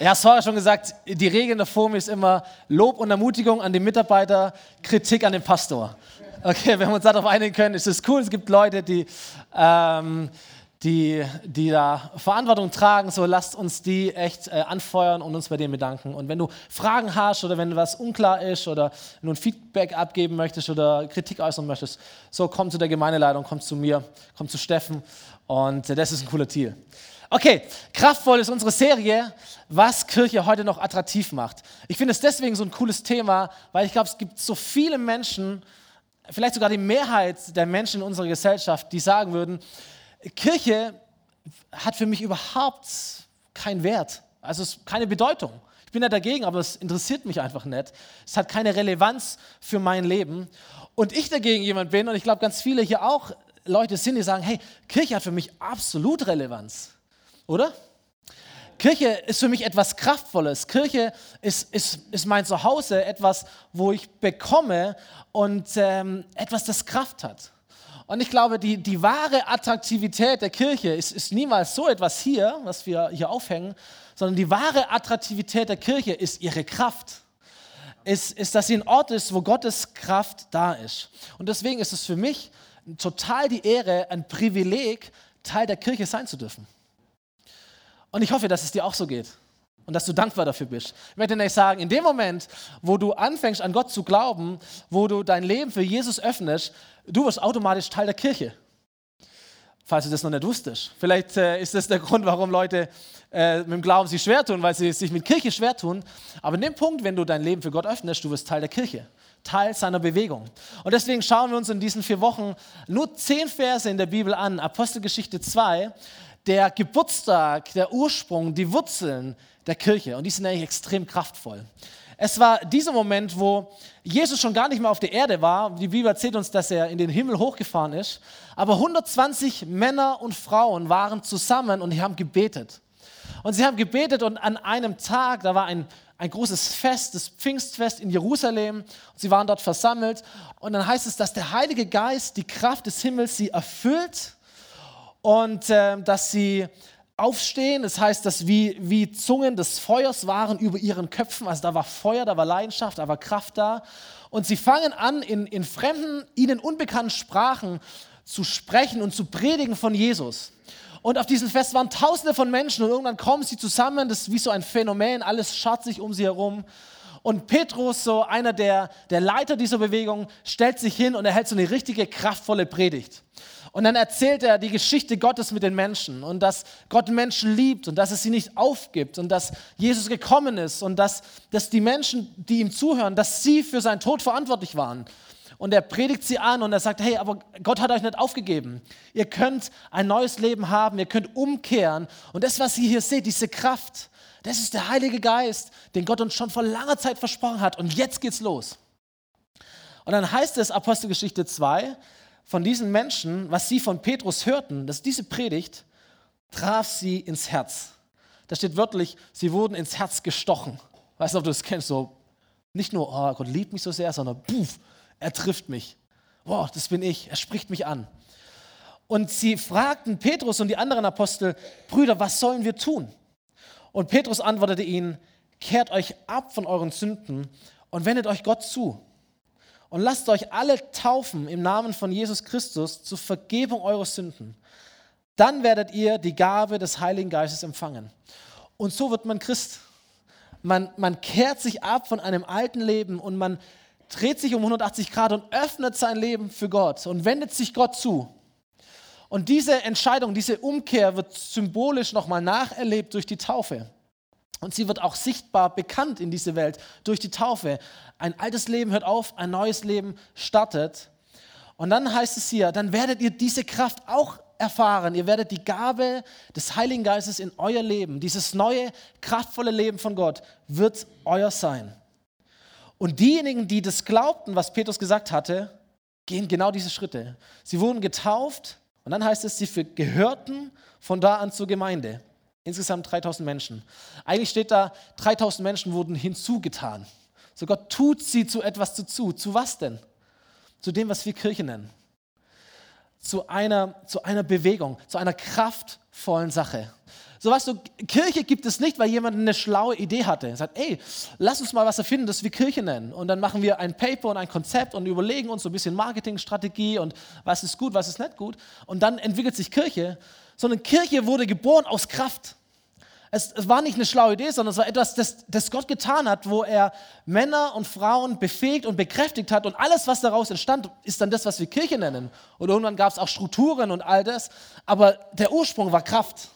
Ja, es war schon gesagt, die Regel in der Form ist immer Lob und Ermutigung an den Mitarbeiter, Kritik an den Pastor. Okay, wenn wir uns darauf einigen können, ist es cool. Es gibt Leute, die, ähm, die, die da Verantwortung tragen. So lasst uns die echt äh, anfeuern und uns bei denen bedanken. Und wenn du Fragen hast oder wenn was unklar ist oder du ein Feedback abgeben möchtest oder Kritik äußern möchtest, so komm zu der Gemeindeleitung, komm zu mir, komm zu Steffen. Und äh, das ist ein cooler Deal. Okay, kraftvoll ist unsere Serie, was Kirche heute noch attraktiv macht. Ich finde es deswegen so ein cooles Thema, weil ich glaube, es gibt so viele Menschen, vielleicht sogar die Mehrheit der Menschen in unserer Gesellschaft, die sagen würden, Kirche hat für mich überhaupt keinen Wert, also keine Bedeutung. Ich bin ja dagegen, aber es interessiert mich einfach nicht. Es hat keine Relevanz für mein Leben. Und ich dagegen jemand bin, und ich glaube, ganz viele hier auch Leute sind, die sagen, hey, Kirche hat für mich absolut Relevanz oder? Kirche ist für mich etwas Kraftvolles. Kirche ist, ist, ist mein Zuhause, etwas, wo ich bekomme und ähm, etwas, das Kraft hat. Und ich glaube, die, die wahre Attraktivität der Kirche ist, ist niemals so etwas hier, was wir hier aufhängen, sondern die wahre Attraktivität der Kirche ist ihre Kraft. Ist, ist, dass sie ein Ort ist, wo Gottes Kraft da ist. Und deswegen ist es für mich total die Ehre, ein Privileg, Teil der Kirche sein zu dürfen. Und ich hoffe, dass es dir auch so geht und dass du dankbar dafür bist. Ich möchte dir sagen, in dem Moment, wo du anfängst an Gott zu glauben, wo du dein Leben für Jesus öffnest, du wirst automatisch Teil der Kirche. Falls du das noch nicht wusstest. Vielleicht äh, ist das der Grund, warum Leute äh, mit dem Glauben sich schwer tun, weil sie sich mit Kirche schwer tun. Aber in dem Punkt, wenn du dein Leben für Gott öffnest, du wirst Teil der Kirche. Teil seiner Bewegung. Und deswegen schauen wir uns in diesen vier Wochen nur zehn Verse in der Bibel an. Apostelgeschichte 2, der Geburtstag, der Ursprung, die Wurzeln der Kirche. Und die sind eigentlich extrem kraftvoll. Es war dieser Moment, wo Jesus schon gar nicht mehr auf der Erde war. Die Bibel erzählt uns, dass er in den Himmel hochgefahren ist. Aber 120 Männer und Frauen waren zusammen und haben gebetet. Und sie haben gebetet und an einem Tag, da war ein, ein großes Fest, das Pfingstfest in Jerusalem. Und sie waren dort versammelt. Und dann heißt es, dass der Heilige Geist, die Kraft des Himmels sie erfüllt und äh, dass sie aufstehen. Das heißt, dass wie, wie Zungen des Feuers waren über ihren Köpfen. Also da war Feuer, da war Leidenschaft, da war Kraft da. Und sie fangen an, in, in fremden, ihnen unbekannten Sprachen zu sprechen und zu predigen von Jesus. Und auf diesem Fest waren tausende von Menschen und irgendwann kommen sie zusammen. Das ist wie so ein Phänomen. Alles schaut sich um sie herum. Und Petrus, so einer der, der Leiter dieser Bewegung, stellt sich hin und er hält so eine richtige kraftvolle Predigt. Und dann erzählt er die Geschichte Gottes mit den Menschen und dass Gott Menschen liebt und dass es sie nicht aufgibt und dass Jesus gekommen ist und dass, dass die Menschen, die ihm zuhören, dass sie für seinen Tod verantwortlich waren. Und er predigt sie an und er sagt, hey, aber Gott hat euch nicht aufgegeben. Ihr könnt ein neues Leben haben, ihr könnt umkehren. Und das, was ihr hier seht, diese Kraft, das ist der Heilige Geist, den Gott uns schon vor langer Zeit versprochen hat. Und jetzt geht's los. Und dann heißt es, Apostelgeschichte 2, von diesen Menschen, was sie von Petrus hörten, dass diese Predigt traf sie ins Herz. Da steht wörtlich, sie wurden ins Herz gestochen. Weißt du, ob du das kennst? So, nicht nur, oh, Gott liebt mich so sehr, sondern, puff, er trifft mich. Wow, das bin ich. Er spricht mich an. Und sie fragten Petrus und die anderen Apostel, Brüder, was sollen wir tun? Und Petrus antwortete ihnen, kehrt euch ab von euren Sünden und wendet euch Gott zu und lasst euch alle taufen im Namen von Jesus Christus zur Vergebung eurer Sünden. Dann werdet ihr die Gabe des Heiligen Geistes empfangen. Und so wird man Christ. Man, man kehrt sich ab von einem alten Leben und man dreht sich um 180 Grad und öffnet sein Leben für Gott und wendet sich Gott zu. Und diese Entscheidung, diese Umkehr wird symbolisch nochmal nacherlebt durch die Taufe. Und sie wird auch sichtbar bekannt in diese Welt durch die Taufe. Ein altes Leben hört auf, ein neues Leben startet. Und dann heißt es hier, dann werdet ihr diese Kraft auch erfahren. Ihr werdet die Gabe des Heiligen Geistes in euer Leben, dieses neue, kraftvolle Leben von Gott, wird euer sein. Und diejenigen, die das glaubten, was Petrus gesagt hatte, gehen genau diese Schritte. Sie wurden getauft und dann heißt es, sie gehörten von da an zur Gemeinde. Insgesamt 3000 Menschen. Eigentlich steht da, 3000 Menschen wurden hinzugetan. So Gott tut sie zu etwas dazu. Zu was denn? Zu dem, was wir Kirche nennen. Zu einer, zu einer Bewegung, zu einer kraftvollen Sache. So weißt du, Kirche gibt es nicht, weil jemand eine schlaue Idee hatte. Er sagt, ey, lass uns mal was erfinden, das wir Kirche nennen. Und dann machen wir ein Paper und ein Konzept und überlegen uns so ein bisschen Marketingstrategie und was ist gut, was ist nicht gut. Und dann entwickelt sich Kirche. Sondern Kirche wurde geboren aus Kraft. Es, war nicht eine schlaue Idee, sondern es war etwas, das, das Gott getan hat, wo er Männer und Frauen befähigt und bekräftigt hat. Und alles, was daraus entstand, ist dann das, was wir Kirche nennen. Und irgendwann gab es auch Strukturen und all das. Aber der Ursprung war Kraft.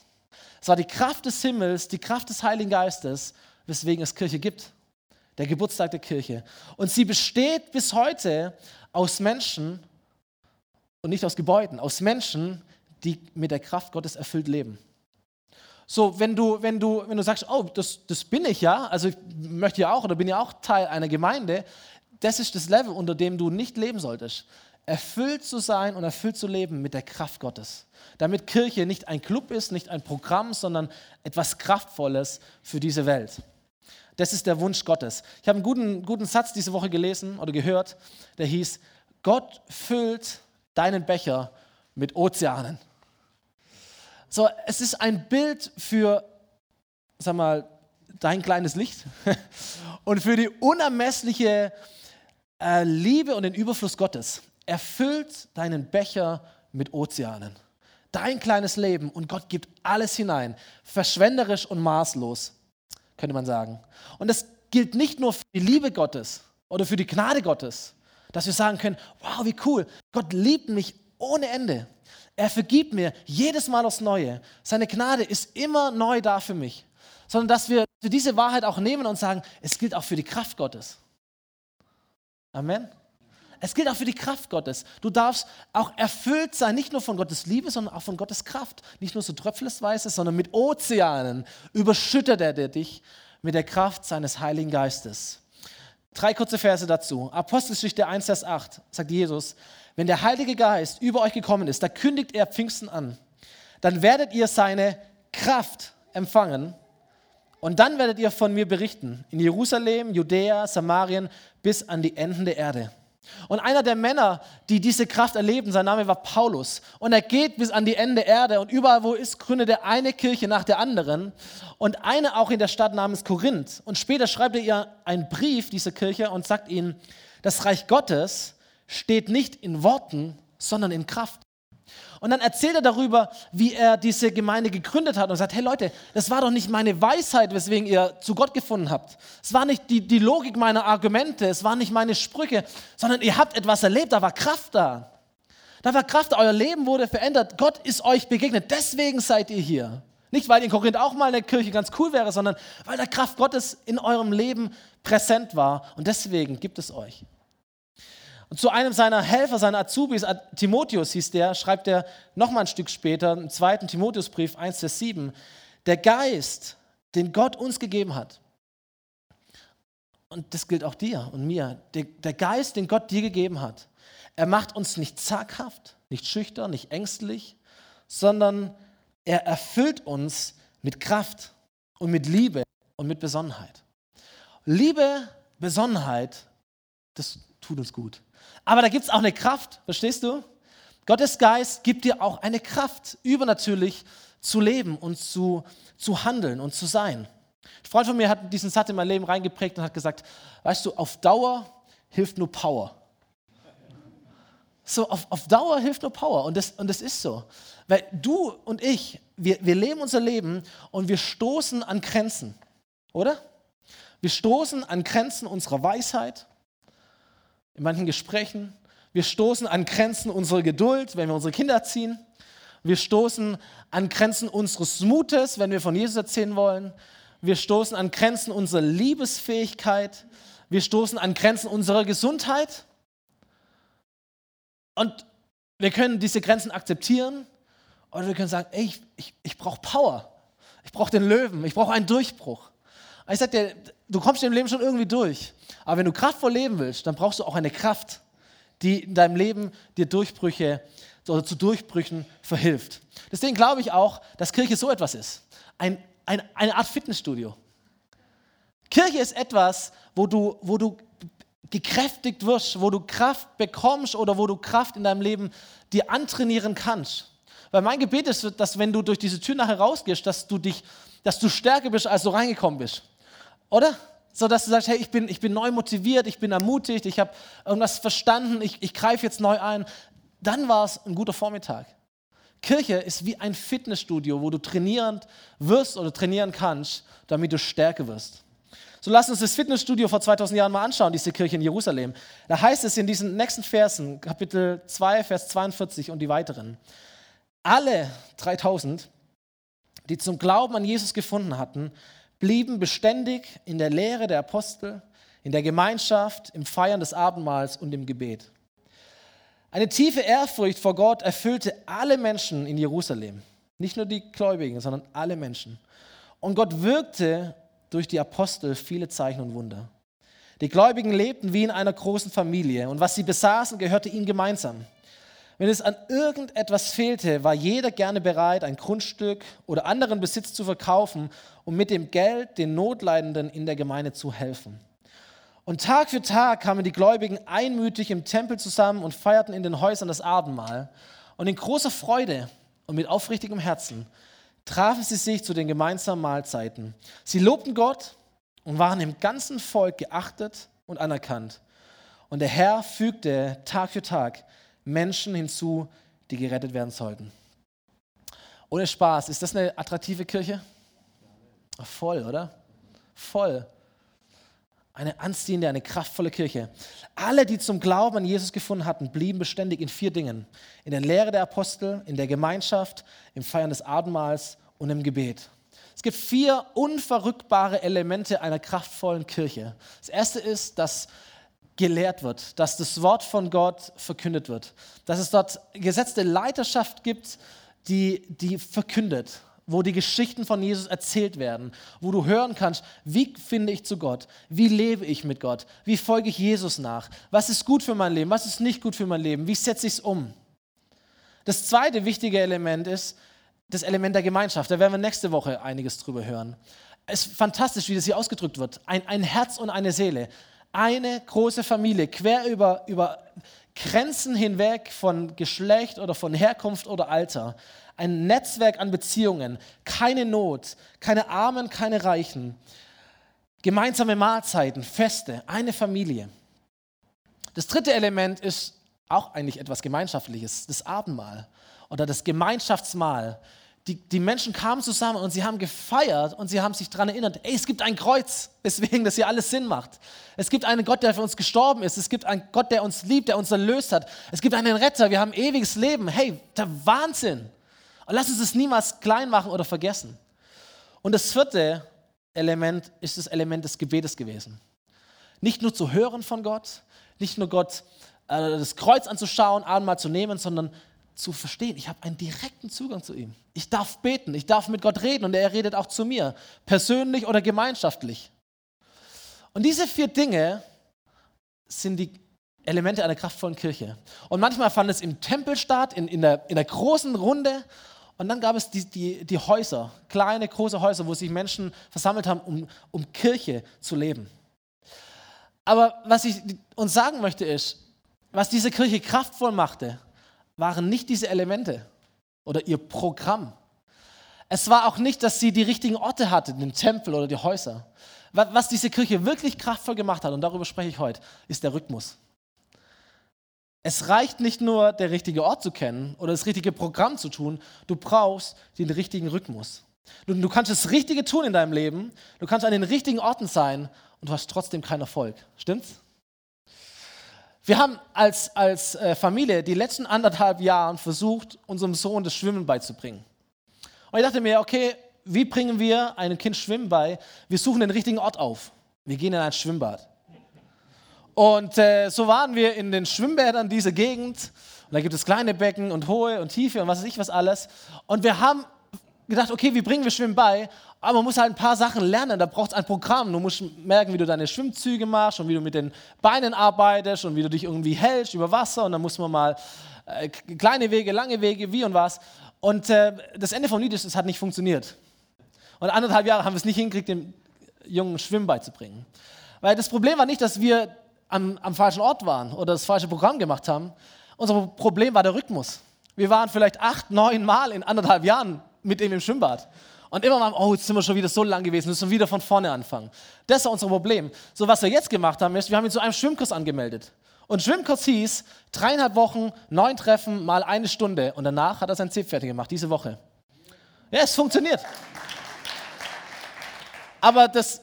Es war die Kraft des Himmels, die Kraft des Heiligen Geistes, weswegen es Kirche gibt. Der Geburtstag der Kirche. Und sie besteht bis heute aus Menschen und nicht aus Gebäuden, aus Menschen, die mit der Kraft Gottes erfüllt leben. So, wenn du, wenn du, wenn du sagst, oh, das, das bin ich ja, also ich möchte ja auch oder bin ja auch Teil einer Gemeinde, das ist das Level, unter dem du nicht leben solltest. Erfüllt zu sein und erfüllt zu leben mit der Kraft Gottes damit Kirche nicht ein Club ist, nicht ein Programm, sondern etwas Kraftvolles für diese Welt. Das ist der Wunsch Gottes. Ich habe einen guten, guten Satz diese Woche gelesen oder gehört, der hieß, Gott füllt deinen Becher mit Ozeanen. So, es ist ein Bild für, sag mal, dein kleines Licht und für die unermessliche äh, Liebe und den Überfluss Gottes. Er füllt deinen Becher mit Ozeanen dein kleines Leben und Gott gibt alles hinein, verschwenderisch und maßlos, könnte man sagen. Und das gilt nicht nur für die Liebe Gottes oder für die Gnade Gottes, dass wir sagen können, wow, wie cool, Gott liebt mich ohne Ende. Er vergibt mir jedes Mal aufs Neue. Seine Gnade ist immer neu da für mich. Sondern dass wir diese Wahrheit auch nehmen und sagen, es gilt auch für die Kraft Gottes. Amen. Es gilt auch für die Kraft Gottes. Du darfst auch erfüllt sein, nicht nur von Gottes Liebe, sondern auch von Gottes Kraft. Nicht nur so tröpfelsweise, sondern mit Ozeanen überschüttet er dich mit der Kraft seines Heiligen Geistes. Drei kurze Verse dazu. Apostelgeschichte 1, Vers 8 sagt Jesus, wenn der Heilige Geist über euch gekommen ist, da kündigt er Pfingsten an. Dann werdet ihr seine Kraft empfangen und dann werdet ihr von mir berichten in Jerusalem, Judäa, Samarien bis an die Enden der Erde. Und einer der Männer, die diese Kraft erleben, sein Name war Paulus. Und er geht bis an die Ende Erde und überall, wo ist, gründet er eine Kirche nach der anderen. Und eine auch in der Stadt namens Korinth. Und später schreibt er ihr einen Brief, diese Kirche, und sagt ihnen, das Reich Gottes steht nicht in Worten, sondern in Kraft. Und dann erzählt er darüber, wie er diese Gemeinde gegründet hat und sagt, hey Leute, das war doch nicht meine Weisheit, weswegen ihr zu Gott gefunden habt. Es war nicht die, die Logik meiner Argumente, es waren nicht meine Sprüche, sondern ihr habt etwas erlebt, da war Kraft da. Da war Kraft, euer Leben wurde verändert. Gott ist euch begegnet. Deswegen seid ihr hier. Nicht, weil in Korinth auch mal eine Kirche ganz cool wäre, sondern weil der Kraft Gottes in eurem Leben präsent war. Und deswegen gibt es euch. Zu einem seiner Helfer, seiner Azubis, Timotheus hieß der, schreibt er nochmal ein Stück später, im zweiten Timotheusbrief 1, Vers 7, der Geist, den Gott uns gegeben hat, und das gilt auch dir und mir, der, der Geist, den Gott dir gegeben hat, er macht uns nicht zaghaft, nicht schüchtern, nicht ängstlich, sondern er erfüllt uns mit Kraft und mit Liebe und mit Besonnenheit. Liebe, Besonnenheit, das tut uns gut. Aber da gibt es auch eine Kraft, verstehst du? Gottes Geist gibt dir auch eine Kraft, übernatürlich zu leben und zu, zu handeln und zu sein. Ein Freund von mir hat diesen Satz in mein Leben reingeprägt und hat gesagt, weißt du, auf Dauer hilft nur Power. So, auf, auf Dauer hilft nur Power und das, und das ist so. Weil du und ich, wir, wir leben unser Leben und wir stoßen an Grenzen, oder? Wir stoßen an Grenzen unserer Weisheit, in manchen Gesprächen. Wir stoßen an Grenzen unserer Geduld, wenn wir unsere Kinder erziehen. Wir stoßen an Grenzen unseres Mutes, wenn wir von Jesus erzählen wollen. Wir stoßen an Grenzen unserer Liebesfähigkeit. Wir stoßen an Grenzen unserer Gesundheit. Und wir können diese Grenzen akzeptieren oder wir können sagen, ey, ich, ich, ich brauche Power. Ich brauche den Löwen. Ich brauche einen Durchbruch. Ich sage dir, du kommst im Leben schon irgendwie durch. Aber wenn du kraftvoll leben willst, dann brauchst du auch eine Kraft, die in deinem Leben dir Durchbrüche oder zu Durchbrüchen verhilft. Deswegen glaube ich auch, dass Kirche so etwas ist. Ein, ein, eine Art Fitnessstudio. Kirche ist etwas, wo du, wo du gekräftigt wirst, wo du Kraft bekommst oder wo du Kraft in deinem Leben dir antrainieren kannst. Weil mein Gebet ist, dass wenn du durch diese Tür nachher rausgehst, dass du dich, dass du stärker bist, als du reingekommen bist. Oder? So dass du sagst, hey, ich bin, ich bin neu motiviert, ich bin ermutigt, ich habe irgendwas verstanden, ich, ich greife jetzt neu ein. Dann war es ein guter Vormittag. Kirche ist wie ein Fitnessstudio, wo du trainieren wirst oder trainieren kannst, damit du stärker wirst. So lass uns das Fitnessstudio vor 2000 Jahren mal anschauen, diese Kirche in Jerusalem. Da heißt es in diesen nächsten Versen, Kapitel 2, Vers 42 und die weiteren, alle 3000, die zum Glauben an Jesus gefunden hatten, blieben beständig in der Lehre der Apostel, in der Gemeinschaft, im Feiern des Abendmahls und im Gebet. Eine tiefe Ehrfurcht vor Gott erfüllte alle Menschen in Jerusalem. Nicht nur die Gläubigen, sondern alle Menschen. Und Gott wirkte durch die Apostel viele Zeichen und Wunder. Die Gläubigen lebten wie in einer großen Familie und was sie besaßen, gehörte ihnen gemeinsam. Wenn es an irgendetwas fehlte, war jeder gerne bereit, ein Grundstück oder anderen Besitz zu verkaufen, um mit dem Geld den Notleidenden in der Gemeinde zu helfen. Und Tag für Tag kamen die Gläubigen einmütig im Tempel zusammen und feierten in den Häusern das Abendmahl. Und in großer Freude und mit aufrichtigem Herzen trafen sie sich zu den gemeinsamen Mahlzeiten. Sie lobten Gott und waren im ganzen Volk geachtet und anerkannt. Und der Herr fügte Tag für Tag Menschen hinzu, die gerettet werden sollten. Ohne Spaß, ist das eine attraktive Kirche? Voll, oder? Voll eine anziehende, eine kraftvolle Kirche. Alle, die zum Glauben an Jesus gefunden hatten, blieben beständig in vier Dingen. In der Lehre der Apostel, in der Gemeinschaft, im Feiern des Abendmahls und im Gebet. Es gibt vier unverrückbare Elemente einer kraftvollen Kirche. Das erste ist, dass gelehrt wird, dass das Wort von Gott verkündet wird, dass es dort gesetzte Leiterschaft gibt, die, die verkündet wo die Geschichten von Jesus erzählt werden, wo du hören kannst, wie finde ich zu Gott, wie lebe ich mit Gott, wie folge ich Jesus nach, was ist gut für mein Leben, was ist nicht gut für mein Leben, wie setze ich es um. Das zweite wichtige Element ist das Element der Gemeinschaft. Da werden wir nächste Woche einiges drüber hören. Es ist fantastisch, wie das hier ausgedrückt wird. Ein, ein Herz und eine Seele. Eine große Familie, quer über, über Grenzen hinweg von Geschlecht oder von Herkunft oder Alter ein Netzwerk an Beziehungen, keine Not, keine Armen, keine Reichen, gemeinsame Mahlzeiten, Feste, eine Familie. Das dritte Element ist auch eigentlich etwas Gemeinschaftliches, das Abendmahl oder das Gemeinschaftsmahl. Die, die Menschen kamen zusammen und sie haben gefeiert und sie haben sich daran erinnert, ey, es gibt ein Kreuz, weswegen das hier alles Sinn macht. Es gibt einen Gott, der für uns gestorben ist. Es gibt einen Gott, der uns liebt, der uns erlöst hat. Es gibt einen Retter, wir haben ewiges Leben. Hey, der Wahnsinn. Und lass uns es niemals klein machen oder vergessen. Und das vierte Element ist das Element des Gebetes gewesen. Nicht nur zu hören von Gott, nicht nur Gott äh, das Kreuz anzuschauen, einmal zu nehmen, sondern zu verstehen, ich habe einen direkten Zugang zu ihm. Ich darf beten, ich darf mit Gott reden und er redet auch zu mir, persönlich oder gemeinschaftlich. Und diese vier Dinge sind die Elemente einer kraftvollen Kirche. Und manchmal fand es im Tempel statt, in, in, der, in der großen Runde, und dann gab es die, die, die Häuser, kleine, große Häuser, wo sich Menschen versammelt haben, um, um Kirche zu leben. Aber was ich uns sagen möchte ist, was diese Kirche kraftvoll machte, waren nicht diese Elemente oder ihr Programm. Es war auch nicht, dass sie die richtigen Orte hatte, den Tempel oder die Häuser. Was diese Kirche wirklich kraftvoll gemacht hat, und darüber spreche ich heute, ist der Rhythmus. Es reicht nicht nur, der richtige Ort zu kennen oder das richtige Programm zu tun, du brauchst den richtigen Rhythmus. Du, du, kannst das Richtige tun in deinem Leben, du kannst an den richtigen Orten sein und du hast trotzdem keinen Erfolg. Stimmt's? Wir haben als, als äh, Familie die letzten anderthalb Jahre versucht, unserem Sohn das Schwimmen beizubringen. Und ich dachte mir, okay, wie bringen wir einem Kind Schwimmen bei? Wir suchen den richtigen Ort auf. Wir gehen in ein Schwimmbad. Und äh, so waren wir in den Schwimmbädern dieser Gegend. Und da gibt es kleine Becken und hohe und tiefe und was weiß ich was alles. Und wir haben gedacht, okay, wie bringen wir Schwimmen bei? Aber man muss halt ein paar Sachen lernen. Da braucht es ein Programm. Du musst merken, wie du deine Schwimmzüge machst und wie du mit den Beinen arbeitest und wie du dich irgendwie hältst über Wasser. Und dann muss man mal äh, kleine Wege, lange Wege, wie und was. Und äh, das Ende vom Lied ist, es hat nicht funktioniert. Und anderthalb Jahre haben wir es nicht hingekriegt, dem Jungen Schwimmen beizubringen. Weil das Problem war nicht, dass wir am, am falschen Ort waren oder das falsche Programm gemacht haben. Unser Problem war der Rhythmus. Wir waren vielleicht acht, neun Mal in anderthalb Jahren mit ihm im Schwimmbad. Und immer mal, oh, jetzt sind wir schon wieder so lang gewesen, müssen wieder von vorne anfangen. Das ist unser Problem. So, was wir jetzt gemacht haben, ist, wir haben ihn zu einem Schwimmkurs angemeldet. Und Schwimmkurs hieß, dreieinhalb Wochen, neun Treffen, mal eine Stunde. Und danach hat er sein Zip fertig gemacht, diese Woche. Ja, es funktioniert. Aber das,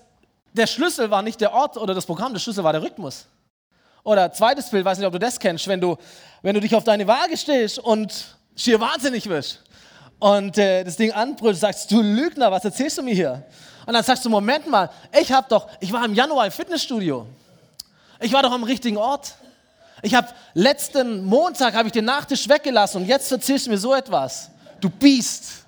der Schlüssel war nicht der Ort oder das Programm, der Schlüssel war der Rhythmus. Oder zweites Bild, weiß nicht, ob du das kennst, wenn du, wenn du dich auf deine Waage stellst und schier wahnsinnig wirst und äh, das Ding anbrüllt, sagst du Lügner, was erzählst du mir hier? Und dann sagst du, Moment mal, ich habe doch, ich war im Januar im Fitnessstudio. Ich war doch am richtigen Ort. Ich habe letzten Montag habe ich den Nachtisch weggelassen und jetzt erzählst du mir so etwas. Du Biest.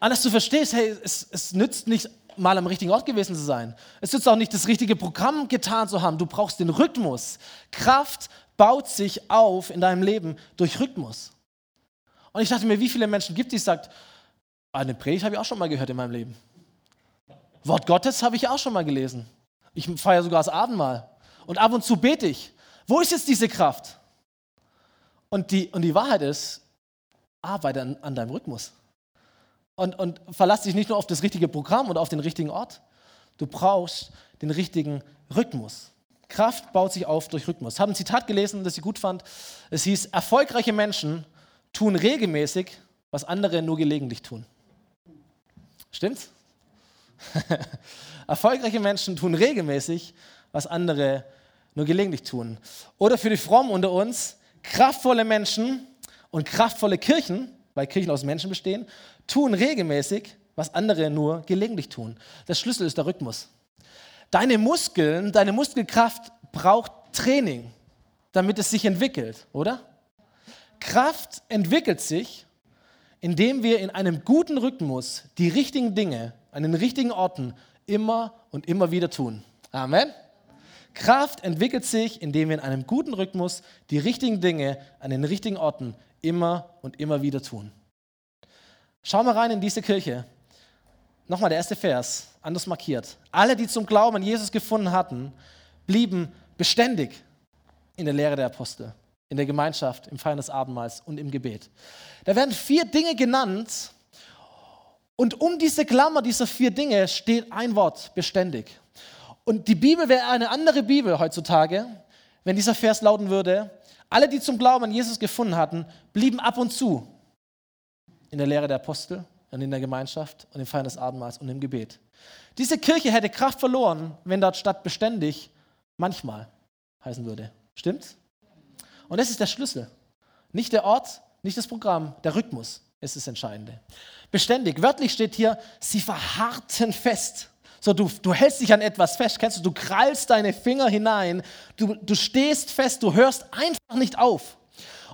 Und dass du verstehst, hey, es, es nützt nicht mal am richtigen Ort gewesen zu sein. Es nützt auch nicht das richtige Programm getan zu haben. Du brauchst den Rhythmus. Kraft baut sich auf in deinem Leben durch Rhythmus. Und ich dachte mir, wie viele Menschen gibt es, die sagt, eine Predigt habe ich auch schon mal gehört in meinem Leben. Wort Gottes habe ich auch schon mal gelesen. Ich feiere sogar das Abendmahl. Und ab und zu bete ich. Wo ist jetzt diese Kraft? Und die, und die Wahrheit ist, arbeite an, an deinem Rhythmus. Und, und verlass dich nicht nur auf das richtige Programm oder auf den richtigen Ort. Du brauchst den richtigen Rhythmus. Kraft baut sich auf durch Rhythmus. Ich habe ein Zitat gelesen, das ich gut fand. Es hieß, erfolgreiche Menschen tun regelmäßig, was andere nur gelegentlich tun. Stimmt's? erfolgreiche Menschen tun regelmäßig, was andere nur gelegentlich tun. Oder für die Frommen unter uns, kraftvolle Menschen und kraftvolle Kirchen, weil Kirchen aus Menschen bestehen, tun regelmäßig, was andere nur gelegentlich tun. Der Schlüssel ist der Rhythmus. Deine Muskeln, deine Muskelkraft braucht Training, damit es sich entwickelt, oder? Kraft entwickelt sich, indem wir in einem guten Rhythmus die richtigen Dinge an den richtigen Orten immer und immer wieder tun. Amen. Kraft entwickelt sich, indem wir in einem guten Rhythmus die richtigen Dinge an den richtigen Orten immer und immer wieder tun. Schau mal rein in diese Kirche. Nochmal der erste Vers, anders markiert. Alle, die zum Glauben an Jesus gefunden hatten, blieben beständig in der Lehre der Apostel, in der Gemeinschaft, im Feiern des Abendmahls und im Gebet. Da werden vier Dinge genannt und um diese Klammer dieser vier Dinge steht ein Wort, beständig. Und die Bibel wäre eine andere Bibel heutzutage, wenn dieser Vers lauten würde, alle, die zum Glauben an Jesus gefunden hatten, blieben ab und zu in der Lehre der Apostel und in der Gemeinschaft und im Feiern des Abendmahls und im Gebet. Diese Kirche hätte Kraft verloren, wenn dort statt beständig manchmal heißen würde. Stimmt's? Und das ist der Schlüssel. Nicht der Ort, nicht das Programm, der Rhythmus ist das Entscheidende. Beständig, wörtlich steht hier, sie verharrten fest. So, du, du hältst dich an etwas fest, kennst du, du krallst deine Finger hinein, du, du stehst fest, du hörst einfach nicht auf.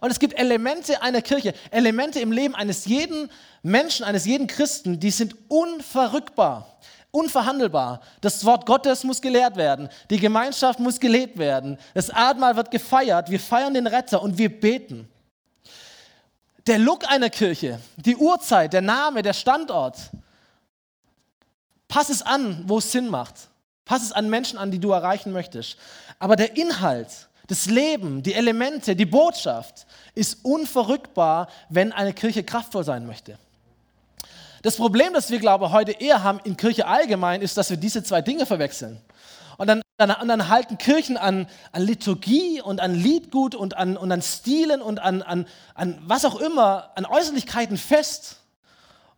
Und es gibt Elemente einer Kirche, Elemente im Leben eines jeden Menschen, eines jeden Christen, die sind unverrückbar, unverhandelbar. Das Wort Gottes muss gelehrt werden, die Gemeinschaft muss gelebt werden, das Abendmahl wird gefeiert, wir feiern den Retter und wir beten. Der Look einer Kirche, die Uhrzeit, der Name, der Standort, pass es an, wo es Sinn macht. Pass es an Menschen an, die du erreichen möchtest. Aber der Inhalt, das Leben, die Elemente, die Botschaft ist unverrückbar, wenn eine Kirche kraftvoll sein möchte. Das Problem, das wir, glaube ich, heute eher haben in Kirche allgemein, ist, dass wir diese zwei Dinge verwechseln. Und dann, dann, und dann halten Kirchen an, an, Liturgie und an Liedgut und an, und an Stilen und an, an, an was auch immer, an Äußerlichkeiten fest.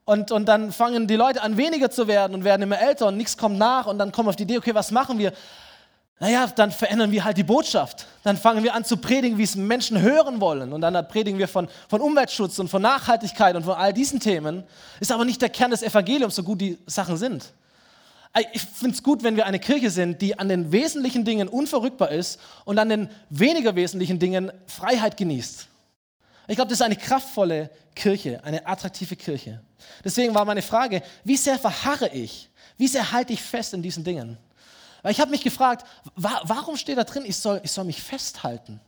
Und, und dann fangen die Leute an, weniger zu werden und werden immer älter und nichts kommt nach. Und dann kommen wir auf die Idee, okay, was machen wir? Naja, dann verändern wir halt die Botschaft. Dann fangen wir an zu predigen, wie es Menschen hören wollen. Und dann predigen wir von, von Umweltschutz und von Nachhaltigkeit und von all diesen Themen. Ist aber nicht der Kern des Evangeliums, so gut die Sachen sind. Ich finde es gut, wenn wir eine Kirche sind, die an den wesentlichen Dingen unverrückbar ist und an den weniger wesentlichen Dingen Freiheit genießt. Ich glaube, das ist eine kraftvolle Kirche, eine attraktive Kirche. Deswegen war meine Frage, wie sehr verharre ich? Wie sehr halte ich fest in diesen Dingen? Weil ich habe mich gefragt, wa warum steht da drin, ich soll, ich soll mich festhalten?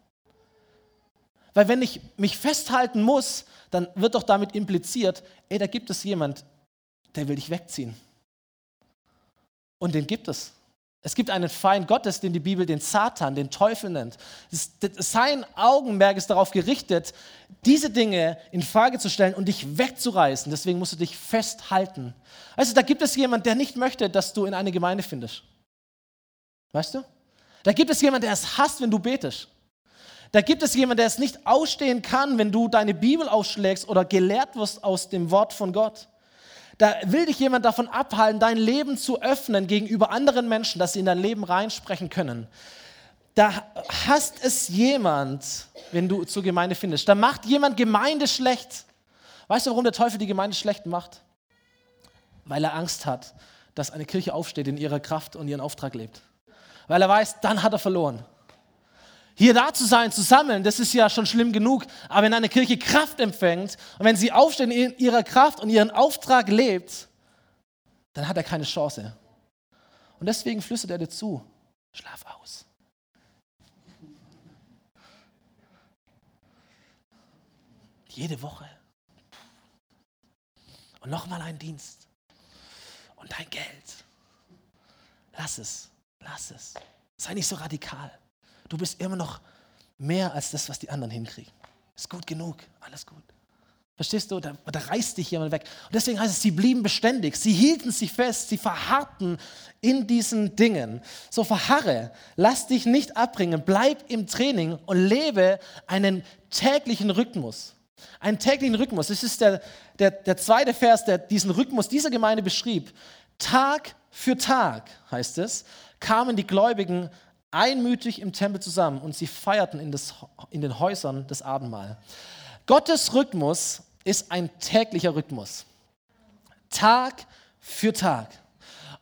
Weil wenn ich mich festhalten muss, dann wird doch damit impliziert, ey, da gibt es jemand, der will dich wegziehen. Und den gibt es. Es gibt einen Feind Gottes, den die Bibel den Satan, den Teufel nennt. Sein Augenmerk ist darauf gerichtet, diese Dinge in Frage zu stellen und dich wegzureißen. Deswegen musst du dich festhalten. Also da gibt es jemand, der nicht möchte, dass du in eine Gemeinde findest. Weißt du? Da gibt es jemand, der es hasst, wenn du betest. Da gibt es jemand, der es nicht ausstehen kann, wenn du deine Bibel ausschlägst oder gelehrt wirst aus dem Wort von Gott. Da will dich jemand davon abhalten, dein Leben zu öffnen gegenüber anderen Menschen, dass sie in dein Leben reinsprechen können. Da hasst es jemand, wenn du zur Gemeinde findest. Da macht jemand Gemeinde schlecht. Weißt du, warum der Teufel die Gemeinde schlecht macht? Weil er Angst hat, dass eine Kirche aufsteht, in ihrer Kraft und ihren Auftrag lebt. Weil er weiß, dann hat er verloren. Hier da zu sein, zu sammeln, das ist ja schon schlimm genug. Aber wenn eine Kirche Kraft empfängt und wenn sie aufsteht in ihrer Kraft und ihren Auftrag lebt, dann hat er keine Chance. Und deswegen flüstert er dir zu, schlaf aus. Jede Woche. Und nochmal ein Dienst. Und dein Geld. Lass es, lass es. Sei nicht so radikal. Du bist immer noch mehr als das, was die anderen hinkriegen. Ist gut genug, alles gut. Verstehst du? Da, da reißt dich jemand weg. Und deswegen heißt es, sie blieben beständig, sie hielten sich fest, sie verharrten in diesen Dingen. So verharre, lass dich nicht abbringen, bleib im Training und lebe einen täglichen Rhythmus. Einen täglichen Rhythmus. Das ist der, der, der zweite Vers, der diesen Rhythmus dieser Gemeinde beschrieb. Tag für Tag, heißt es, kamen die Gläubigen einmütig im Tempel zusammen und sie feierten in, das, in den Häusern das Abendmahl. Gottes Rhythmus ist ein täglicher Rhythmus. Tag für Tag.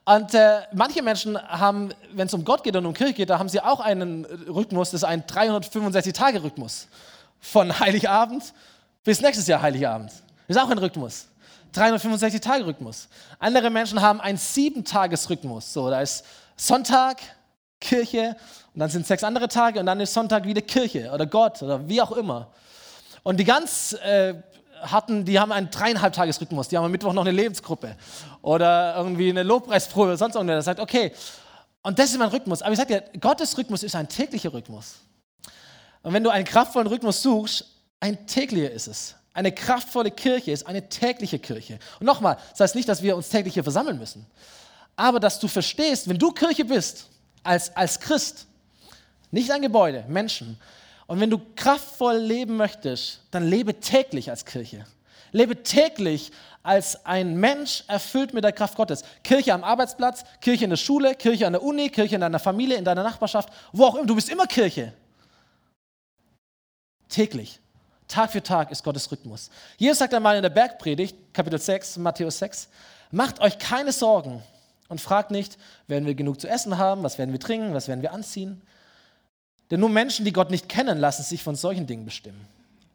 Und äh, manche Menschen haben, wenn es um Gott geht und um Kirche geht, da haben sie auch einen Rhythmus, das ist ein 365-Tage-Rhythmus. Von Heiligabend bis nächstes Jahr Heiligabend. Ist auch ein Rhythmus. 365-Tage-Rhythmus. Andere Menschen haben einen Sieben-Tages-Rhythmus. So, da ist Sonntag, Kirche und dann sind sechs andere Tage und dann ist Sonntag wieder Kirche oder Gott oder wie auch immer. Und die ganz äh, hatten, die haben einen dreieinhalb Tagesrhythmus, die haben am Mittwoch noch eine Lebensgruppe oder irgendwie eine Lobpreisprobe oder sonst irgendwer, der sagt, okay, und das ist mein Rhythmus. Aber ich sage dir, Gottes Rhythmus ist ein täglicher Rhythmus. Und wenn du einen kraftvollen Rhythmus suchst, ein täglicher ist es. Eine kraftvolle Kirche ist eine tägliche Kirche. Und nochmal, das heißt nicht, dass wir uns täglich hier versammeln müssen. Aber dass du verstehst, wenn du Kirche bist, als, als Christ. Nicht ein Gebäude, Menschen. Und wenn du kraftvoll leben möchtest, dann lebe täglich als Kirche. Lebe täglich als ein Mensch erfüllt mit der Kraft Gottes. Kirche am Arbeitsplatz, Kirche in der Schule, Kirche an der Uni, Kirche in deiner Familie, in deiner Nachbarschaft, wo auch immer. Du bist immer Kirche. Täglich. Tag für Tag ist Gottes Rhythmus. Jesus sagt einmal in der Bergpredigt, Kapitel 6, Matthäus 6, macht euch keine Sorgen und fragt nicht, werden wir genug zu essen haben, was werden wir trinken, was werden wir anziehen. Denn nur Menschen, die Gott nicht kennen, lassen sich von solchen Dingen bestimmen.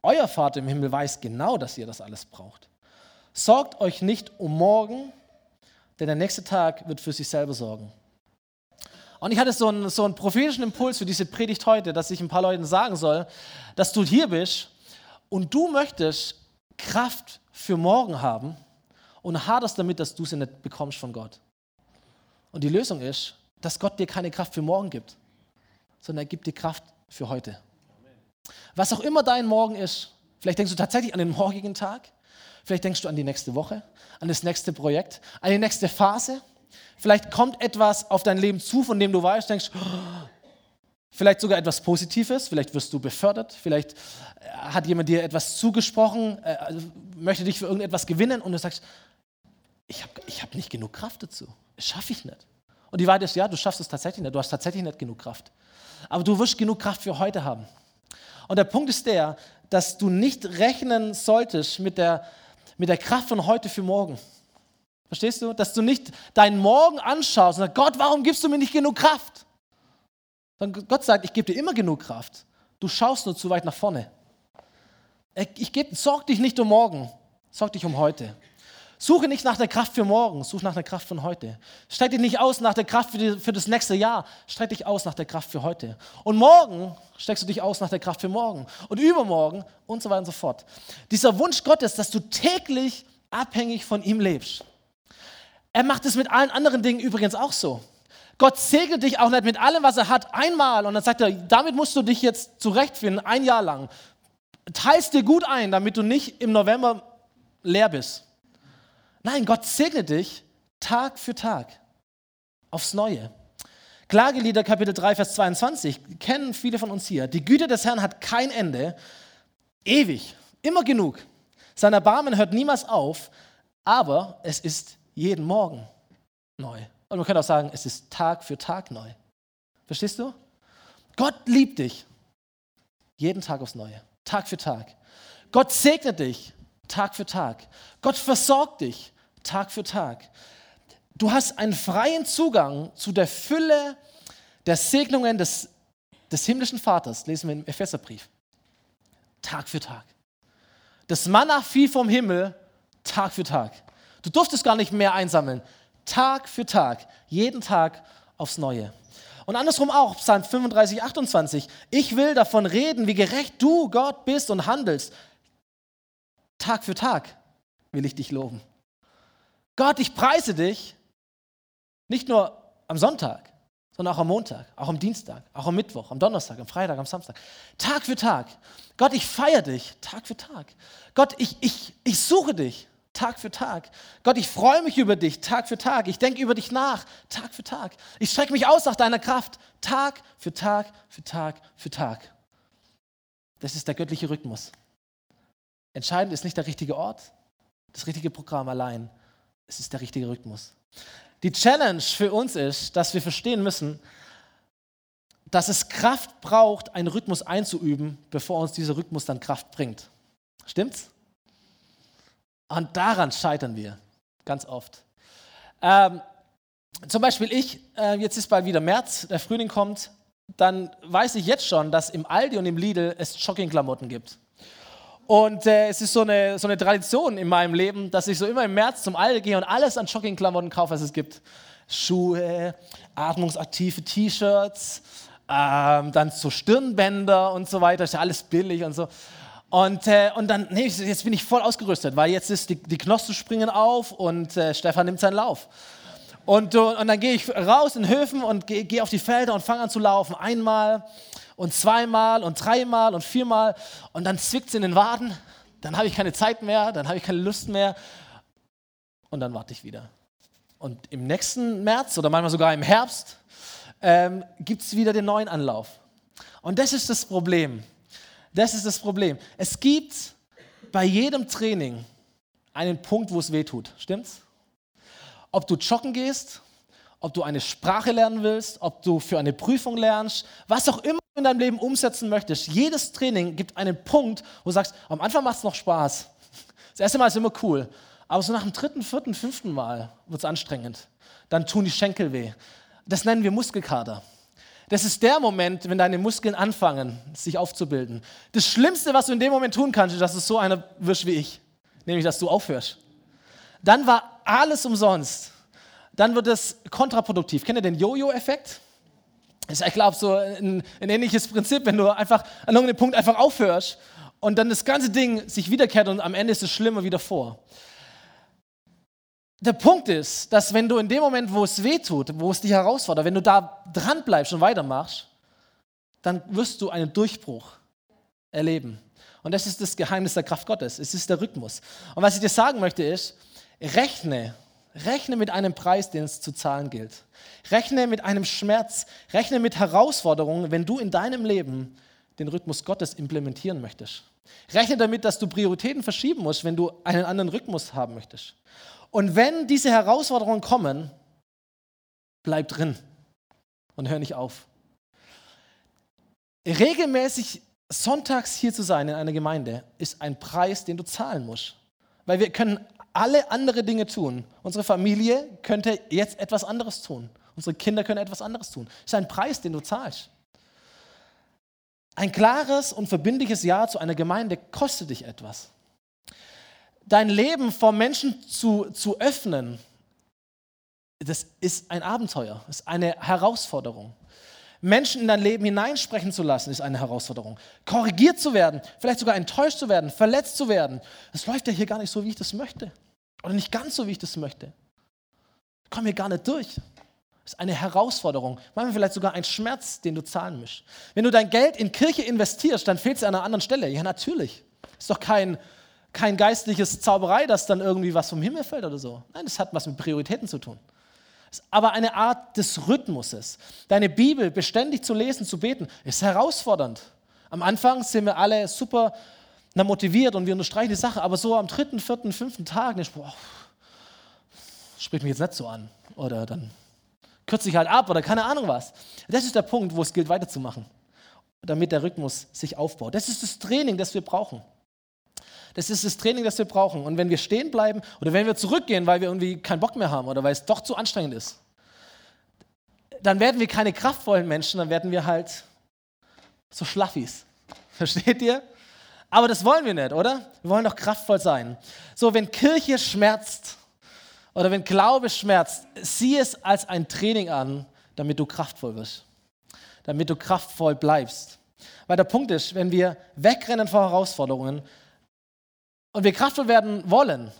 Euer Vater im Himmel weiß genau, dass ihr das alles braucht. Sorgt euch nicht um morgen, denn der nächste Tag wird für sich selber sorgen. Und ich hatte so einen, so einen prophetischen Impuls für diese Predigt heute, dass ich ein paar Leuten sagen soll, dass du hier bist und du möchtest Kraft für morgen haben und haderst damit, dass du sie nicht bekommst von Gott. Und die Lösung ist, dass Gott dir keine Kraft für morgen gibt, sondern er gibt dir Kraft für heute. Was auch immer dein Morgen ist, vielleicht denkst du tatsächlich an den morgigen Tag, vielleicht denkst du an die nächste Woche, an das nächste Projekt, an die nächste Phase. Vielleicht kommt etwas auf dein Leben zu, von dem du weißt, denkst, oh, vielleicht sogar etwas Positives, vielleicht wirst du befördert, vielleicht äh, hat jemand dir etwas zugesprochen, äh, also möchte dich für irgendetwas gewinnen und du sagst, ich habe ich hab nicht genug Kraft dazu schaffe ich nicht. Und die Wahrheit ist, ja, du schaffst es tatsächlich nicht. Du hast tatsächlich nicht genug Kraft. Aber du wirst genug Kraft für heute haben. Und der Punkt ist der, dass du nicht rechnen solltest mit der, mit der Kraft von heute für morgen. Verstehst du? Dass du nicht deinen Morgen anschaust und sagst, Gott, warum gibst du mir nicht genug Kraft? Sondern Gott sagt, ich gebe dir immer genug Kraft. Du schaust nur zu weit nach vorne. Ich geb, sorg dich nicht um morgen, sorg dich um heute. Suche nicht nach der Kraft für morgen, suche nach der Kraft von heute. Streck dich nicht aus nach der Kraft für, die, für das nächste Jahr, streck dich aus nach der Kraft für heute. Und morgen streckst du dich aus nach der Kraft für morgen. Und übermorgen und so weiter und so fort. Dieser Wunsch Gottes, dass du täglich abhängig von ihm lebst. Er macht es mit allen anderen Dingen übrigens auch so. Gott segnet dich auch nicht mit allem, was er hat, einmal und dann sagt er, damit musst du dich jetzt zurechtfinden, ein Jahr lang. Teilst dir gut ein, damit du nicht im November leer bist. Nein, Gott segnet dich Tag für Tag aufs Neue. Klagelieder Kapitel 3, Vers 22 kennen viele von uns hier. Die Güte des Herrn hat kein Ende, ewig, immer genug. Sein Erbarmen hört niemals auf, aber es ist jeden Morgen neu. Und man könnte auch sagen, es ist Tag für Tag neu. Verstehst du? Gott liebt dich. Jeden Tag aufs Neue. Tag für Tag. Gott segnet dich. Tag für Tag. Gott versorgt dich. Tag für Tag. Du hast einen freien Zugang zu der Fülle der Segnungen des, des himmlischen Vaters, lesen wir im Epheserbrief. Tag für Tag. Das Manna fiel vom Himmel Tag für Tag. Du durftest gar nicht mehr einsammeln. Tag für Tag, jeden Tag aufs Neue. Und andersrum auch, Psalm 35, 28. Ich will davon reden, wie gerecht du, Gott, bist und handelst. Tag für Tag will ich dich loben. Gott, ich preise dich nicht nur am Sonntag, sondern auch am Montag, auch am Dienstag, auch am Mittwoch, am Donnerstag, am Freitag, am Samstag. Tag für Tag. Gott, ich feiere dich, Tag für Tag. Gott, ich, ich, ich suche dich, Tag für Tag. Gott, ich freue mich über dich, Tag für Tag. Ich denke über dich nach, Tag für Tag. Ich strecke mich aus nach deiner Kraft, Tag für Tag für Tag für Tag. Das ist der göttliche Rhythmus. Entscheidend ist nicht der richtige Ort, das richtige Programm allein. Es ist der richtige Rhythmus. Die Challenge für uns ist, dass wir verstehen müssen, dass es Kraft braucht, einen Rhythmus einzuüben, bevor uns dieser Rhythmus dann Kraft bringt. Stimmt's? Und daran scheitern wir ganz oft. Ähm, zum Beispiel ich, äh, jetzt ist bald wieder März, der Frühling kommt, dann weiß ich jetzt schon, dass im Aldi und im Lidl es Joggingklamotten gibt. Und äh, es ist so eine, so eine Tradition in meinem Leben, dass ich so immer im März zum Aldi gehe und alles an Joggingklamotten kaufe, was es gibt. Schuhe, atmungsaktive T-Shirts, ähm, dann so Stirnbänder und so weiter, ist ja alles billig und so. Und, äh, und dann, nee, jetzt bin ich voll ausgerüstet, weil jetzt ist die, die Knospen springen auf und äh, Stefan nimmt seinen Lauf. Und, und dann gehe ich raus in Höfen und gehe geh auf die Felder und fange an zu laufen. Einmal, und zweimal und dreimal und viermal und dann zwickt es in den Waden, dann habe ich keine Zeit mehr, dann habe ich keine Lust mehr und dann warte ich wieder. Und im nächsten März oder manchmal sogar im Herbst ähm, gibt es wieder den neuen Anlauf. Und das ist das Problem. Das ist das Problem. Es gibt bei jedem Training einen Punkt, wo es weh tut. Stimmt's? Ob du joggen gehst, ob du eine Sprache lernen willst, ob du für eine Prüfung lernst, was auch immer in deinem Leben umsetzen möchtest, jedes Training gibt einen Punkt, wo du sagst, am Anfang macht es noch Spaß. Das erste Mal ist immer cool. Aber so nach dem dritten, vierten, fünften Mal wird es anstrengend. Dann tun die Schenkel weh. Das nennen wir Muskelkater. Das ist der Moment, wenn deine Muskeln anfangen, sich aufzubilden. Das Schlimmste, was du in dem Moment tun kannst, ist, dass du so einer wirst wie ich. Nämlich, dass du aufhörst. Dann war alles umsonst. Dann wird es kontraproduktiv. Kennt ihr den Jojo-Effekt? ist, ich glaube, so ein, ein, ähnliches Prinzip, wenn du einfach an irgendeinem Punkt einfach aufhörst und dann das ganze Ding sich wiederkehrt und am Ende ist es schlimmer wie davor. Der Punkt ist, dass wenn du in dem Moment, wo es weh tut, wo es dich herausfordert, wenn du da dran bleibst und weitermachst, dann wirst du einen Durchbruch erleben. Und das ist das Geheimnis der Kraft Gottes. Es ist der Rhythmus. Und was ich dir sagen möchte ist, rechne Rechne mit einem Preis, den es zu zahlen gilt. Rechne mit einem Schmerz. Rechne mit Herausforderungen, wenn du in deinem Leben den Rhythmus Gottes implementieren möchtest. Rechne damit, dass du Prioritäten verschieben musst, wenn du einen anderen Rhythmus haben möchtest. Und wenn diese Herausforderungen kommen, bleib drin und hör nicht auf. Regelmäßig sonntags hier zu sein in einer Gemeinde ist ein Preis, den du zahlen musst. Weil wir können alle andere Dinge tun. Unsere Familie könnte jetzt etwas anderes tun. Unsere Kinder können etwas anderes tun. Das ist ein Preis, den du zahlst. Ein klares und verbindliches Ja zu einer Gemeinde kostet dich etwas. Dein Leben vor Menschen zu, zu öffnen, das ist ein Abenteuer, das ist eine Herausforderung. Menschen in dein Leben hineinsprechen zu lassen, ist eine Herausforderung. Korrigiert zu werden, vielleicht sogar enttäuscht zu werden, verletzt zu werden, das läuft ja hier gar nicht so, wie ich das möchte. Oder nicht ganz so, wie ich das möchte. Ich komme hier gar nicht durch. Das ist eine Herausforderung, manchmal vielleicht sogar ein Schmerz, den du zahlen musst. Wenn du dein Geld in Kirche investierst, dann fehlt es an einer anderen Stelle. Ja, natürlich. Ist doch kein, kein geistliches Zauberei, dass dann irgendwie was vom Himmel fällt oder so. Nein, das hat was mit Prioritäten zu tun. Ist aber eine Art des Rhythmuses. Deine Bibel beständig zu lesen, zu beten, ist herausfordernd. Am Anfang sind wir alle super na, motiviert und wir unterstreichen die Sache, aber so am dritten, vierten, fünften Tag, nicht, boah, spricht mich jetzt nicht so an. Oder dann kürze ich halt ab oder keine Ahnung was. Das ist der Punkt, wo es gilt, weiterzumachen, damit der Rhythmus sich aufbaut. Das ist das Training, das wir brauchen. Das ist das Training, das wir brauchen. Und wenn wir stehen bleiben oder wenn wir zurückgehen, weil wir irgendwie keinen Bock mehr haben oder weil es doch zu anstrengend ist, dann werden wir keine kraftvollen Menschen, dann werden wir halt so Schlaffis. Versteht ihr? Aber das wollen wir nicht, oder? Wir wollen doch kraftvoll sein. So, wenn Kirche schmerzt oder wenn Glaube schmerzt, sieh es als ein Training an, damit du kraftvoll wirst. Damit du kraftvoll bleibst. Weil der Punkt ist, wenn wir wegrennen vor Herausforderungen und wir kraftvoll werden wollen,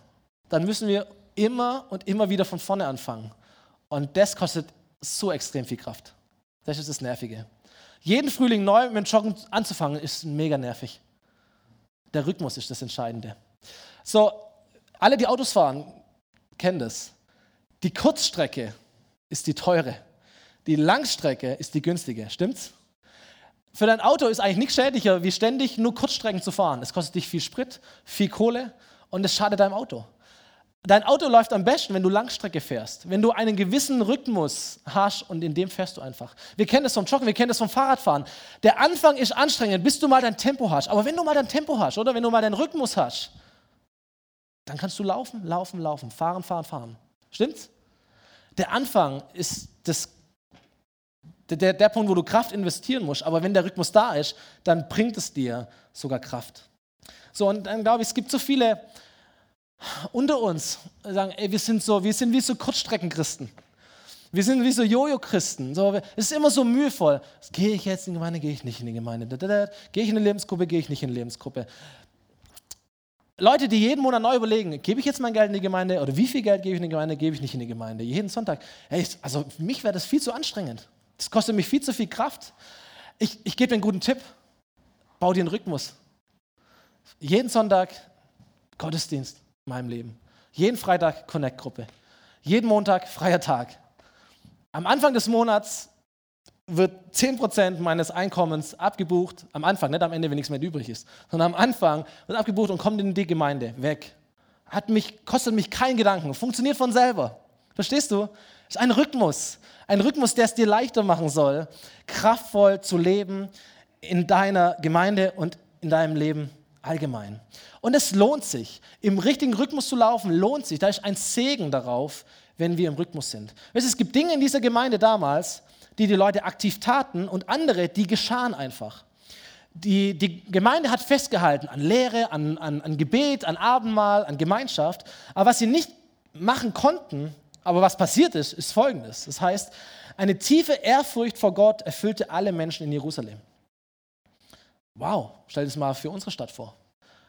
dann müssen wir immer und immer wieder von vorne anfangen. Und das kostet so extrem viel Kraft. Das ist das Nervige. Jeden Frühling neu mit dem Joggen anzufangen, ist mega nervig. Der Rhythmus ist das Entscheidende. So, alle, die Autos fahren, kennen das. Die Kurzstrecke ist die teure. Die Langstrecke ist die günstige. Stimmt's? Für dein Auto ist eigentlich nichts schädlicher, wie ständig nur Kurzstrecken zu fahren. Es kostet dich viel Sprit, viel Kohle und es schadet deinem Auto. Dein Auto läuft am besten, wenn du Langstrecke fährst, wenn du einen gewissen Rhythmus hast und in dem fährst du einfach. Wir kennen das vom Joggen, wir kennen das vom Fahrradfahren. Der Anfang ist anstrengend, bis du mal dein Tempo hast. Aber wenn du mal dein Tempo hast oder wenn du mal deinen Rhythmus hast, dann kannst du laufen, laufen, laufen, fahren, fahren, fahren. Stimmt's? Der Anfang ist das, der, der Punkt, wo du Kraft investieren musst. Aber wenn der Rhythmus da ist, dann bringt es dir sogar Kraft. So, und dann glaube ich, es gibt so viele unter uns sagen, ey, wir sind so, wir sind wie so Kurzstreckenchristen. Wir sind wie so Jojo-Christen. So, es ist immer so mühevoll. Gehe ich jetzt in die Gemeinde, gehe ich nicht in die Gemeinde. Gehe ich in eine Lebensgruppe, gehe ich nicht in eine Lebensgruppe. Leute, die jeden Monat neu überlegen, gebe ich jetzt mein Geld in die Gemeinde oder wie viel Geld gebe ich in die Gemeinde, gebe ich nicht in die Gemeinde. Jeden Sonntag. Ey, also für mich wäre das viel zu anstrengend. Das kostet mich viel zu viel Kraft. Ich, ich gebe dir einen guten Tipp. Bau dir einen Rhythmus. Jeden Sonntag Gottesdienst in meinem Leben. Jeden Freitag Connect-Gruppe. Jeden Montag freier Tag. Am Anfang des Monats wird 10% meines Einkommens abgebucht. Am Anfang, nicht am Ende, wenn nichts mehr übrig ist, sondern am Anfang wird abgebucht und kommt in die Gemeinde. Weg. Hat mich, kostet mich keinen Gedanken. Funktioniert von selber. Verstehst du? Ist ein Rhythmus. Ein Rhythmus, der es dir leichter machen soll, kraftvoll zu leben in deiner Gemeinde und in deinem Leben allgemein. Und es lohnt sich, im richtigen Rhythmus zu laufen, lohnt sich. Da ist ein Segen darauf, wenn wir im Rhythmus sind. Es gibt Dinge in dieser Gemeinde damals, die die Leute aktiv taten und andere, die geschahen einfach. Die, die Gemeinde hat festgehalten an Lehre, an, an, an Gebet, an Abendmahl, an Gemeinschaft. Aber was sie nicht machen konnten, aber was passiert ist, ist folgendes. Das heißt, eine tiefe Ehrfurcht vor Gott erfüllte alle Menschen in Jerusalem. Wow, stell dir das mal für unsere Stadt vor.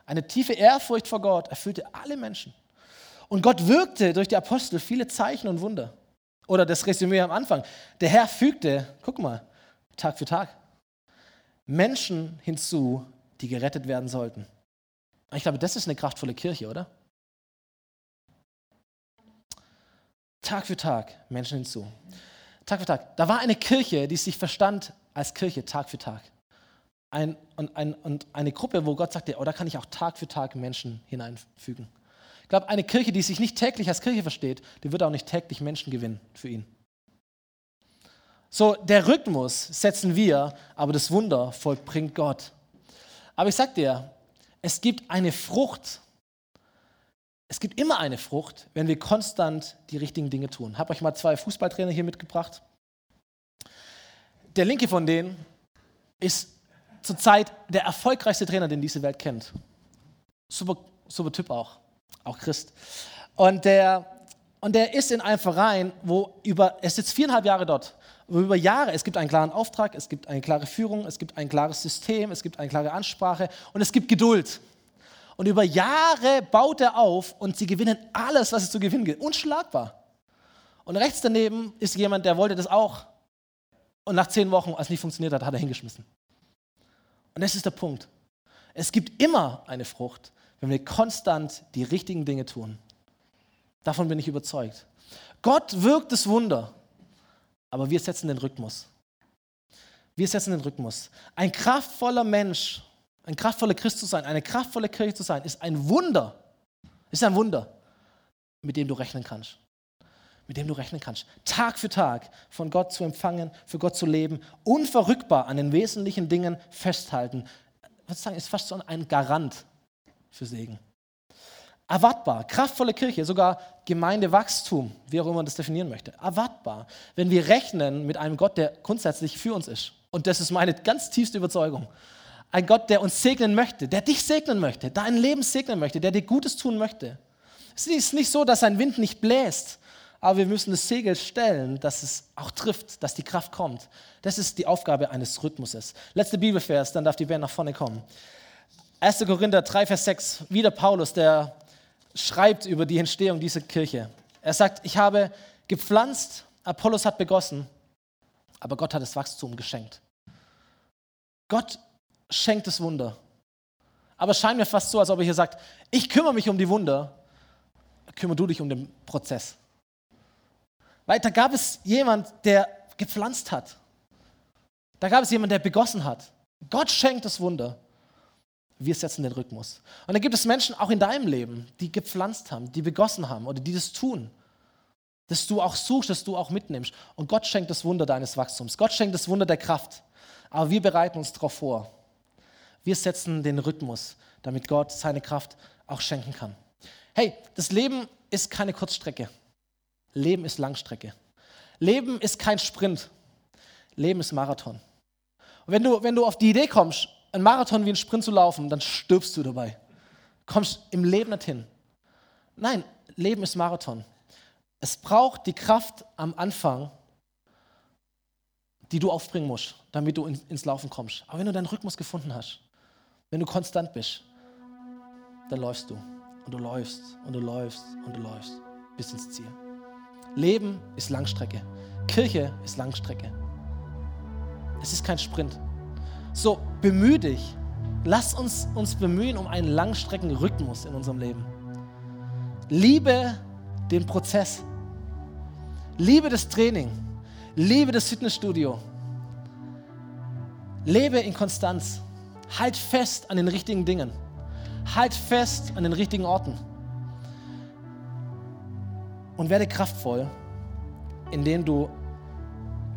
Eine tiefe Ehrfurcht vor Gott erfüllte alle Menschen. Und Gott wirkte durch die Apostel viele Zeichen und Wunder. Oder das Resümee am Anfang. Der Herr fügte, guck mal, Tag für Tag, Menschen hinzu, die gerettet werden sollten. Ich glaube, das ist eine kraftvolle Kirche, oder? Tag für Tag Menschen hinzu. Tag für Tag. Da war eine Kirche, die sich verstand als Kirche Tag für Tag ein, und, ein, und eine Gruppe, wo Gott sagte, oh, da kann ich auch Tag für Tag Menschen hineinfügen. Ich glaube, eine Kirche, die sich nicht täglich als Kirche versteht, die wird auch nicht täglich Menschen gewinnen für ihn. So, der Rhythmus setzen wir, aber das Wunder vollbringt Gott. Aber ich sag dir, es gibt eine Frucht. Es gibt immer eine Frucht, wenn wir konstant die richtigen Dinge tun. Ich habe euch mal zwei Fußballtrainer hier mitgebracht. Der linke von denen ist zurzeit der erfolgreichste Trainer, den diese Welt kennt. Super, super Typ auch, auch Christ. Und der, und der ist in einem Verein, wo über, er sitzt viereinhalb Jahre dort, wo über Jahre, es gibt einen klaren Auftrag, es gibt eine klare Führung, es gibt ein klares System, es gibt eine klare Ansprache und es gibt Geduld. Und über Jahre baut er auf und sie gewinnen alles, was es zu gewinnen gibt. Unschlagbar. Und rechts daneben ist jemand, der wollte das auch. Und nach zehn Wochen, als es nicht funktioniert hat, hat er hingeschmissen. Und das ist der Punkt. Es gibt immer eine Frucht, wenn wir konstant die richtigen Dinge tun. Davon bin ich überzeugt. Gott wirkt das Wunder, aber wir setzen den Rhythmus. Wir setzen den Rhythmus. Ein kraftvoller Mensch, ein kraftvoller Christ zu sein, eine kraftvolle Kirche zu sein, ist ein Wunder. Ist ein Wunder, mit dem du rechnen kannst. Mit dem du rechnen kannst. Tag für Tag von Gott zu empfangen, für Gott zu leben, unverrückbar an den wesentlichen Dingen festhalten. Ich würde sagen, ist fast so ein Garant für Segen. Erwartbar, kraftvolle Kirche, sogar Gemeindewachstum, wie auch immer man das definieren möchte. Erwartbar, wenn wir rechnen mit einem Gott, der grundsätzlich für uns ist. Und das ist meine ganz tiefste Überzeugung. Ein Gott, der uns segnen möchte, der dich segnen möchte, dein Leben segnen möchte, der dir Gutes tun möchte. Es ist nicht so, dass ein Wind nicht bläst, aber wir müssen das Segel stellen, dass es auch trifft, dass die Kraft kommt. Das ist die Aufgabe eines Rhythmuses. Letzte Bibelvers, dann darf die Band nach vorne kommen. 1. Korinther 3, Vers 6, wieder Paulus, der schreibt über die Entstehung dieser Kirche. Er sagt, ich habe gepflanzt, Apollos hat begossen, aber Gott hat das Wachstum geschenkt. Gott schenkt das Wunder. Aber es scheint mir fast so, als ob er hier sagt, ich kümmere mich um die Wunder, kümmere du dich um den Prozess. Weiter gab es jemand, der gepflanzt hat. Da gab es jemand, der begossen hat. Gott schenkt das Wunder wir setzen den Rhythmus. Und dann gibt es Menschen auch in deinem Leben, die gepflanzt haben, die begossen haben oder die das tun. Dass du auch suchst, dass du auch mitnimmst. Und Gott schenkt das Wunder deines Wachstums. Gott schenkt das Wunder der Kraft. Aber wir bereiten uns darauf vor. Wir setzen den Rhythmus, damit Gott seine Kraft auch schenken kann. Hey, das Leben ist keine Kurzstrecke. Leben ist Langstrecke. Leben ist kein Sprint. Leben ist Marathon. Und wenn du, wenn du auf die Idee kommst, einen Marathon wie einen Sprint zu laufen, dann stirbst du dabei. Kommst im Leben nicht hin. Nein, Leben ist Marathon. Es braucht die Kraft am Anfang, die du aufbringen musst, damit du ins Laufen kommst. Aber wenn du deinen Rhythmus gefunden hast, wenn du konstant bist, dann läufst du und du läufst und du läufst und du läufst bis ins Ziel. Leben ist Langstrecke. Kirche ist Langstrecke. Es ist kein Sprint. So, bemühe dich. Lass uns uns bemühen um einen Langstreckenrhythmus in unserem Leben. Liebe den Prozess. Liebe das Training. Liebe das Fitnessstudio. Lebe in Konstanz. Halt fest an den richtigen Dingen. Halt fest an den richtigen Orten. Und werde kraftvoll, indem du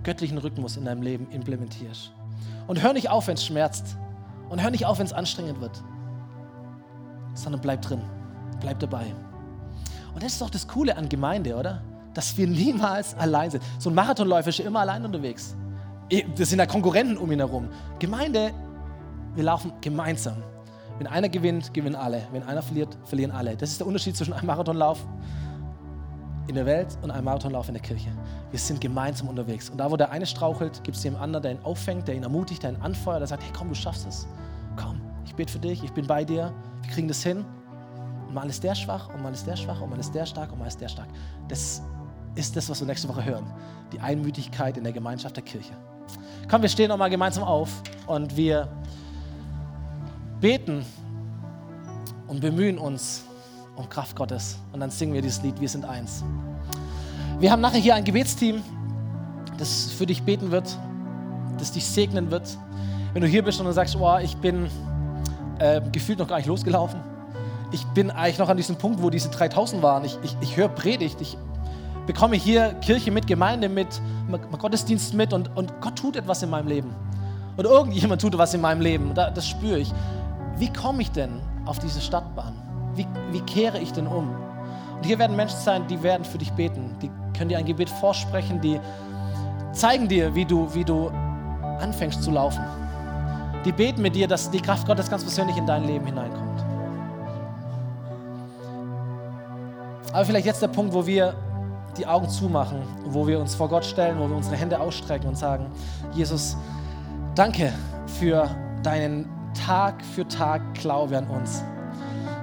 göttlichen Rhythmus in deinem Leben implementierst. Und hör nicht auf, wenn es schmerzt. Und hör nicht auf, wenn es anstrengend wird. Sondern bleib drin. Bleib dabei. Und das ist doch das Coole an Gemeinde, oder? Dass wir niemals allein sind. So ein Marathonläufer ist immer allein unterwegs. Das sind ja Konkurrenten um ihn herum. Gemeinde, wir laufen gemeinsam. Wenn einer gewinnt, gewinnen alle. Wenn einer verliert, verlieren alle. Das ist der Unterschied zwischen einem Marathonlauf in der Welt und einem Marathonlauf in der Kirche. Wir sind gemeinsam unterwegs. Und da, wo der eine strauchelt, gibt es jemand anderen, der ihn auffängt, der ihn ermutigt, der ihn anfeuert, der sagt, hey komm, du schaffst es. Komm, ich bete für dich, ich bin bei dir, wir kriegen das hin. Und mal ist der schwach und mal ist der schwach und mal ist der stark und mal ist der stark. Das ist das, was wir nächste Woche hören. Die Einmütigkeit in der Gemeinschaft der Kirche. Komm, wir stehen nochmal gemeinsam auf und wir beten und bemühen uns um Kraft Gottes. Und dann singen wir dieses Lied, wir sind eins. Wir haben nachher hier ein Gebetsteam, das für dich beten wird, das dich segnen wird. Wenn du hier bist und du sagst, oh, ich bin äh, gefühlt noch gar nicht losgelaufen. Ich bin eigentlich noch an diesem Punkt, wo diese 3000 waren. Ich, ich, ich höre Predigt, ich bekomme hier Kirche mit, Gemeinde mit, Gottesdienst mit und, und Gott tut etwas in meinem Leben. Oder irgendjemand tut etwas in meinem Leben. Das spüre ich. Wie komme ich denn auf diese Stadtbahn? Wie, wie kehre ich denn um? Und hier werden Menschen sein, die werden für dich beten. Die können dir ein Gebet vorsprechen, die zeigen dir, wie du, wie du anfängst zu laufen. Die beten mit dir, dass die Kraft Gottes ganz persönlich in dein Leben hineinkommt. Aber vielleicht jetzt der Punkt, wo wir die Augen zumachen, wo wir uns vor Gott stellen, wo wir unsere Hände ausstrecken und sagen, Jesus, danke für deinen Tag für Tag Glaube an uns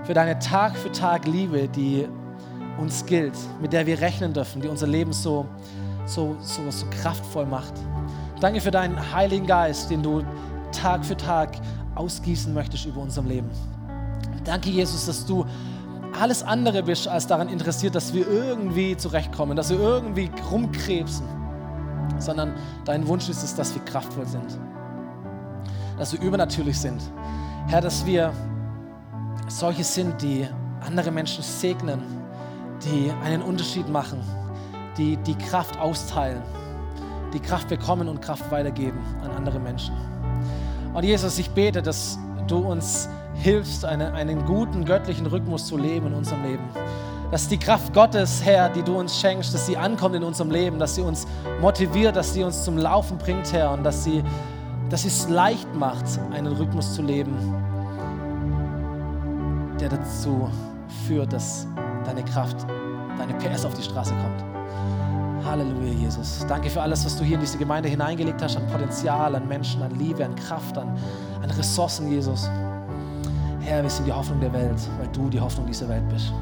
für deine Tag für Tag Liebe, die uns gilt, mit der wir rechnen dürfen, die unser Leben so, so, so, so kraftvoll macht. Danke für deinen Heiligen Geist, den du Tag für Tag ausgießen möchtest über unserem Leben. Danke, Jesus, dass du alles andere bist, als daran interessiert, dass wir irgendwie zurechtkommen, dass wir irgendwie rumkrebsen, sondern dein Wunsch ist es, dass wir kraftvoll sind, dass wir übernatürlich sind. Herr, dass wir solche sind, die andere Menschen segnen, die einen Unterschied machen, die die Kraft austeilen, die Kraft bekommen und Kraft weitergeben an andere Menschen. Und Jesus, ich bete, dass du uns hilfst, eine, einen guten göttlichen Rhythmus zu leben in unserem Leben. Dass die Kraft Gottes, Herr, die du uns schenkst, dass sie ankommt in unserem Leben, dass sie uns motiviert, dass sie uns zum Laufen bringt, Herr, und dass sie, dass sie es leicht macht, einen Rhythmus zu leben, der dazu führt, dass deine Kraft, deine PS auf die Straße kommt. Halleluja, Jesus. Danke für alles, was du hier in diese Gemeinde hineingelegt hast, an Potenzial, an Menschen, an Liebe, an Kraft, an, an Ressourcen, Jesus. Herr, wir sind die Hoffnung der Welt, weil du die Hoffnung dieser Welt bist.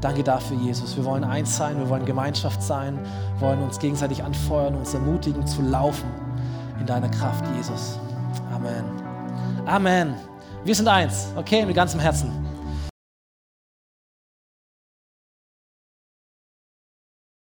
Danke dafür, Jesus. Wir wollen eins sein, wir wollen Gemeinschaft sein, wollen uns gegenseitig anfeuern, uns ermutigen zu laufen in deiner Kraft, Jesus. Amen. Amen. Wir sind eins, okay, mit ganzem Herzen.